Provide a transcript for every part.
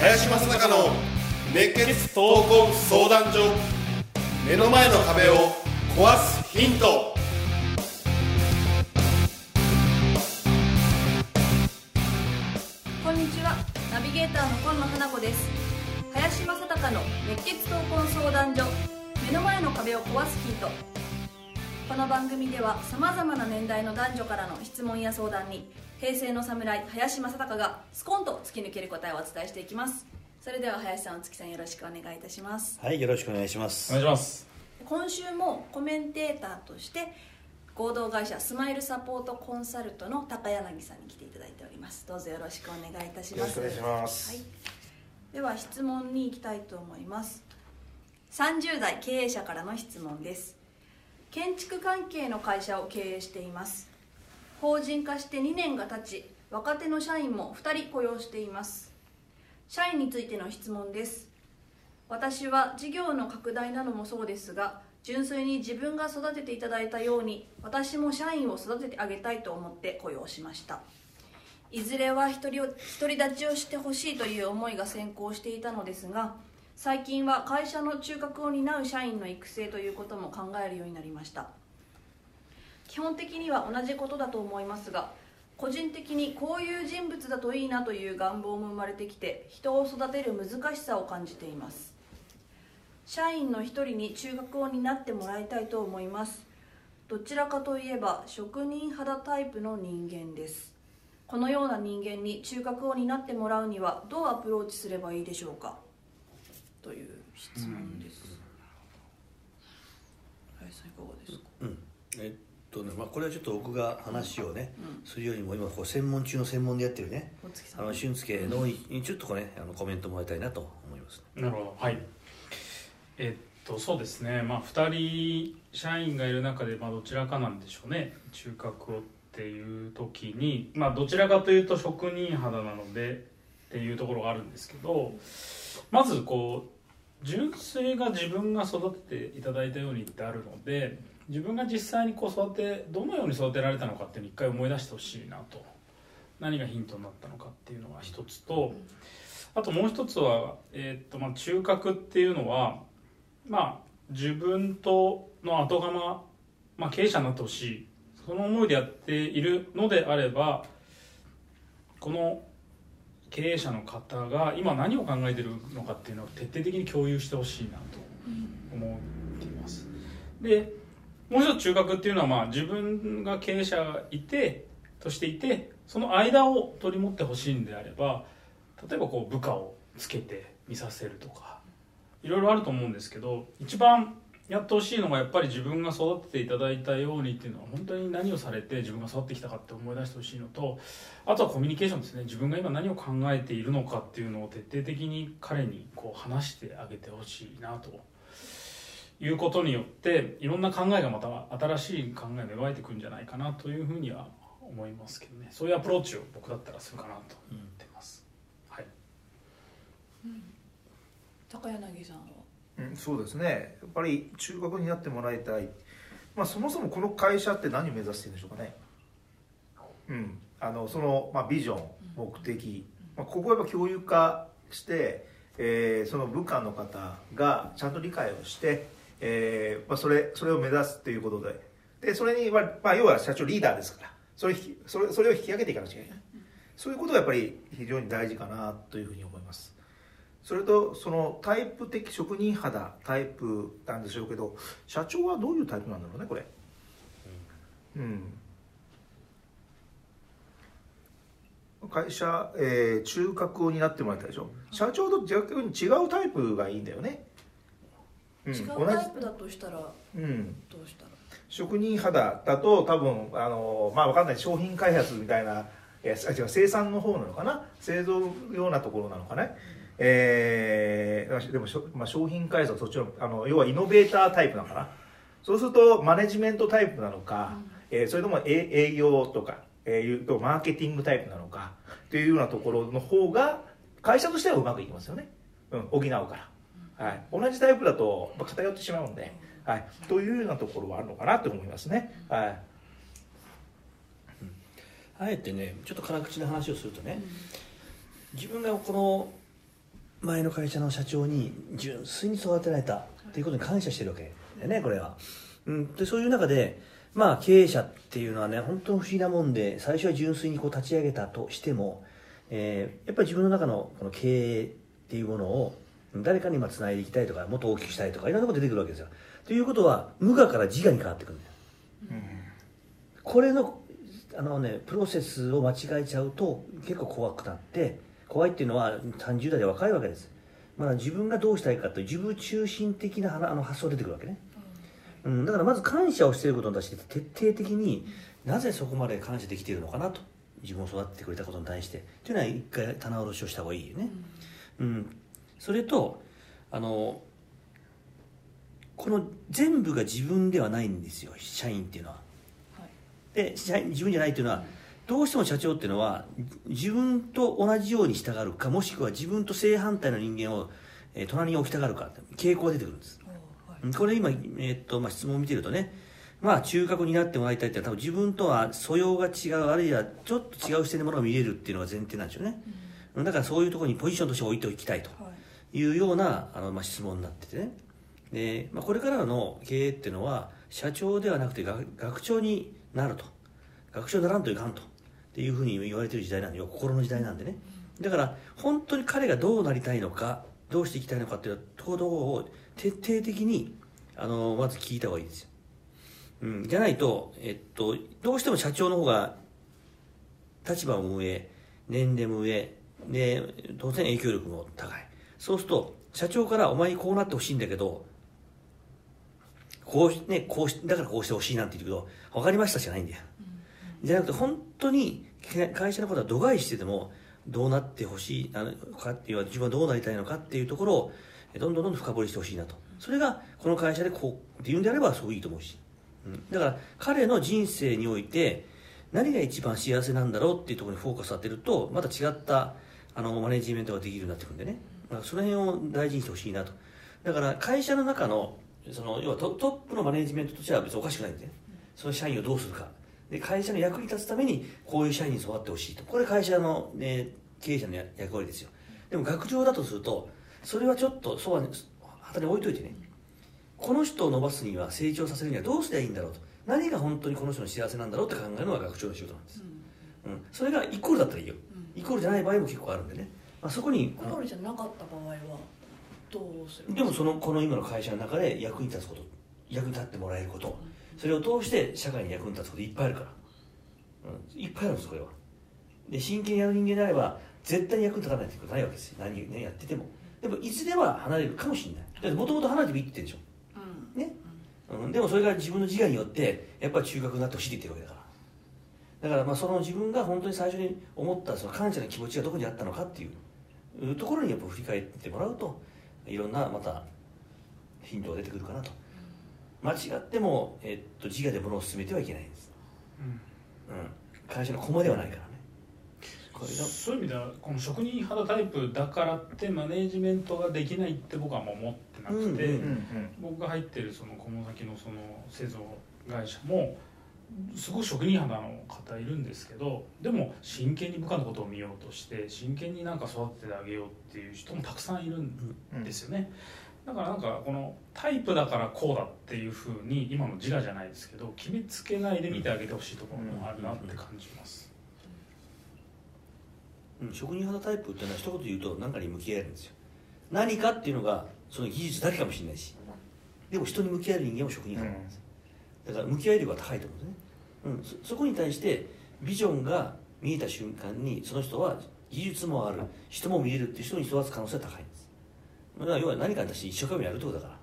林正孝の熱血闘魂相談所目の前の壁を壊すヒント。こんにちは。ナビゲーターの今野花子です。林正孝の熱血闘魂相談所目の前の壁を壊すヒント。この番組ではさまざまな年代の男女からの質問や相談に平成の侍林正孝がスコンと突き抜ける答えをお伝えしていきます。それでは林さんお月さんよろしくお願いいたします。はい、よろしくお願いします。お願いします。今週もコメンテーターとして合同会社スマイルサポートコンサルトの高柳さんに来ていただいております。どうぞよろしくお願いいたします。よろしくお願いします。はい、では質問に行きたいと思います。30代経営者からの質問です。建築関係の会社を経営しています。法人化して2年が経ち若手の社員も2人雇用しています。社員についての質問です。私は事業の拡大などもそうですが純粋に自分が育てていただいたように私も社員を育ててあげたいと思って雇用しました。いずれは独り独り立ちをしてほしいという思いが先行していたのですが最近は会社の中核を担う社員の育成ということも考えるようになりました。基本的には同じことだと思いますが個人的にこういう人物だといいなという願望も生まれてきて人を育てる難しさを感じています。社員の一人に中核を担ってもらいたいと思います。どちらかといえば職人肌タイプの人間です。このような人間に中核を担ってもらうにはどうアプローチすればいいでしょうか？という質問です、林さんいかがですか？うん。えっとね、まあ、これはちょっと僕が話をね、するよりも、今こう専門中の専門でやってるね。あの俊介のにちょっとこうね、あのコメントもらいたいなと思います。なるほど。はい。えっとそうですね。まあ2人社員がいる中で、まあ、どちらかなんでしょうね。中核をっていう時にまあどちらかというと職人肌なのでっていうところがあるんですけどまずこう純粋が自分が育てていただいたようにってあるので自分が実際にこう育てどのように育てられたのかっていうのを一回思い出してほしいなと。何がヒントになったのかっていうのが一つとあともう一つは、えーっとまあ、中核っていうのはまあ自分との後釜、まあ、経営者になってほしいその思いでやっているのであればこの経営者の方が今何を考えてるのかっていうのを徹底的に共有してほしいなと思っています。でもう一つ中核っていうのはまあ自分が経営者がいてとしていてその間を取り持ってほしいんであれば例えばこう部下をつけて見させるとかいろいろあると思うんですけど一番やってほしいのがやっぱり自分が育てていただいたようにっていうのは本当に何をされて自分が育ってきたかって思い出してほしいのとあとはコミュニケーションですね。自分が今何を考えているのかっていうのを徹底的に彼にこう話してあげてほしいなということによっていろんな考えがまた新しい考えが芽生えてくるんじゃないかなというふうには思いますけどね。そういうアプローチを僕だったらするかなと思ってます、はい。高柳さんうん、そうですね。やっぱり中核になってもらいたい、まあ、そもそもこの会社って何を目指してるんでしょうかね、うん、あのその、まあ、ビジョン目的、まあ、ここはやっぱ共有化して、えーその部下の方がちゃんと理解をして、えーまあ、それそれを目指すということで。でそれに、まあまあ、要は社長リーダーですから。それそれそれを引き上げていかなきゃいけない。そういうことがやっぱり非常に大事かなというふうに思いますそれとそのタイプ的職人肌タイプなんでしょうけど社長はどういうタイプなんだろうねこれ。うん。会社、えー中核を担ってもらいたいでしょ。社長と逆に違うタイプがいいんだよね、うん、違うタイプだとしたらうん。どうしたら？職人肌だと多分あのまあわかんない。商品開発みたいな違う生産の方なのかな。製造ようなところなのかねえー、でもしょ、まあ、商品開発はそっちのあの要はイノベータータイプなのかな？そうするとマネジメントタイプなのか、えーそれとも営営業とか、えーいうとマーケティングタイプなのかというようなところの方が会社としてはうまくいきますよね。うん、補うから、はい、同じタイプだとまあ偏ってしまうんで、はい、というようなところはあるのかなと思いますね。はい。あえてねちょっと辛口な話をするとね、自分がこの前の会社の社長に純粋に育てられたっていうことに感謝してるわけでねこれは、うん、でそういう中でまあ経営者っていうのはね本当に不思議なもんで最初は純粋にこう立ち上げたとしても、えーやっぱり自分の中のこの経営っていうものを誰かに今つないでいきたいとかもっと大きくしたいとかいろんなこと出てくるわけですよ。ということは無我から自我に変わってくるんだよ。うんこれのあの、ね、プロセスを間違えちゃうと結構怖くなって怖いっていうのは30代で若いわけです。まだ自分がどうしたいかという自分中心的なあの発想が出てくるわけね、うん、だからまず感謝をしていることに対して徹底的になぜそこまで感謝できているのかなと。自分を育ててくれたことに対して。というのは一回棚卸しをした方がいいよね、うん、それとあのこの全部が自分ではないんですよ。社員っていうのは。で社員自分じゃないっていうのはどうしても社長っていうのは自分と同じように従うかもしくは自分と正反対の人間を、えー隣に置きたがるかって傾向が出てくるんです。これ今、えーっとまあ、質問を見てるとねまあ中核になってもらいたいって多分自分とは素養が違うあるいはちょっと違う視点のものが見れるっていうのが前提なんでしょうね、だからそういうところにポジションとして置いておきたいとい。うようなあの、まあ、質問になっててね。で、まあ、これからの経営っていうのは社長ではなくて学学長になると。学長にならんといかんとっていうふうに言われてる時代なんで心の時代なんでね。だから本当に彼がどうなりたいのかどうしていきたいのかっていうところを徹底的にあのまず聞いた方がいいですよ、うん、じゃないと、えっと、どうしても社長の方が立場も上年齢も上で当然影響力も高い。そうすると社長からお前にこうなってほしいんだけどこうしねこうしだからこうしてほしいなんて言うけど分かりましたしかないんだよ、じゃなくて本当に会社のことは度外視しててもどうなってほしいのかっていう自分はどうなりたいのかっていうところをどんどんどんどん深掘りしてほしいなと。それがこの会社でこうっていうんであればすごいいいと思うし、うん、だから彼の人生において何が一番幸せなんだろうっていうところにフォーカス当てるとまた違ったあのマネジメントができるようになってくるんでね、まあ、その辺を大事にしてほしいなと。だから会社の中のその要はトトップのマネジメントとしては別におかしくないんでね。その社員をどうするか。で会社の役に立つためにこういう社員に育ってほしいと。これ会社の、ね、経営者のや役割ですよ。でも学長だとするとそれはちょっとそうは、ね、旗に置いといてね。この人を伸ばすには成長させるにはどうすればいいんだろうと。何が本当にこの人の幸せなんだろうって考えるのが学長の仕事なんです、うん、それがイコールだったらいいよ、イコールじゃない場合も結構あるんでね、まあ、そこにゴールじゃなかった場合はどうするでもそのこの今の会社の中で役に立つこと役に立ってもらえることそれを通して社会に役に立つこといっぱいあるから、うん、いっぱいあるんですこれは。で真剣にやる人間であれば絶対に役に立たないってことないわけですよ。何ねやってても。でもいずれは離れるかもしれない。だってもともと離れてもいいって言ってるでしょ。ね、うん、でもそれが自分の自我によってやっぱり中核になってほしいって言ってるわけだから。だからまあその自分が本当に最初に思ったその感謝の気持ちがどこにあったのかっていうところにやっぱ振り返ってもらうといろんなまたヒントが出てくるかなと間違っても、えっと、自我で物を進めてはいけないんです、うん、会社の駒ではないからね。そういう意味ではこの職人肌タイプだからってマネージメントができないって僕はもう思ってなくて、うんうんうん僕が入ってるその菰崎のその製造会社もすごく職人肌の方いるんですけどでも真剣に部下のことを見ようとして真剣になんか育ててあげようっていう人もたくさんいるんですよね、だからなんかこのタイプだからこうだっていうふうに今の自我じゃないですけど決めつけないで見てあげてほしいところもあるなって感じます、うん、職人肌タイプっていうのは一言言うと何かに向き合えるんですよ。何かっていうのがその技術だけかもしれないし。でも人に向き合える人間も職人肌なんです、だから向き合い力が高いと思うんですね、うん、そそこに対してビジョンが見えた瞬間にその人は技術もある人も見えるっていう人に育つ可能性が高いんです要は何かに対して一生懸命やるってことだから、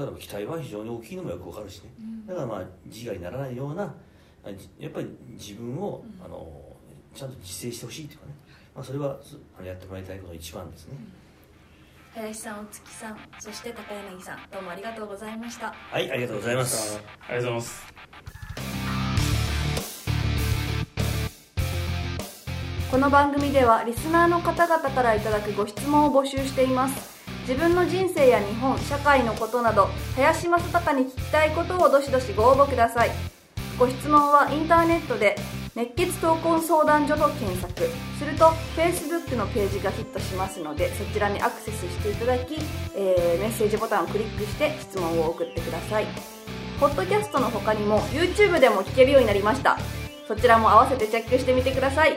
うん、だから期待は非常に大きいのもよくわかるしね、だからまあ自我にならないようなやっぱり自分を、あのちゃんと実践してほしいっていうかね、まあ、それはすあのやってもらいたいことの一番ですね、林さんお月さんそして高柳さんどうもありがとうございました。はいありがとうございます。ありがとうございますこの番組ではリスナーの方々からいただくご質問を募集しています。自分の人生や日本社会のことなど林正孝に聞きたいことをどしどしご応募ください。ご質問はインターネットで熱血闘魂相談所と検索。すると Facebook のページがヒットしますのでそちらにアクセスしていただき、えーメッセージボタンをクリックして質問を送ってください。ポッドキャストの他にも YouTube でも聞けるようになりました。そちらも合わせてチェックしてみてください。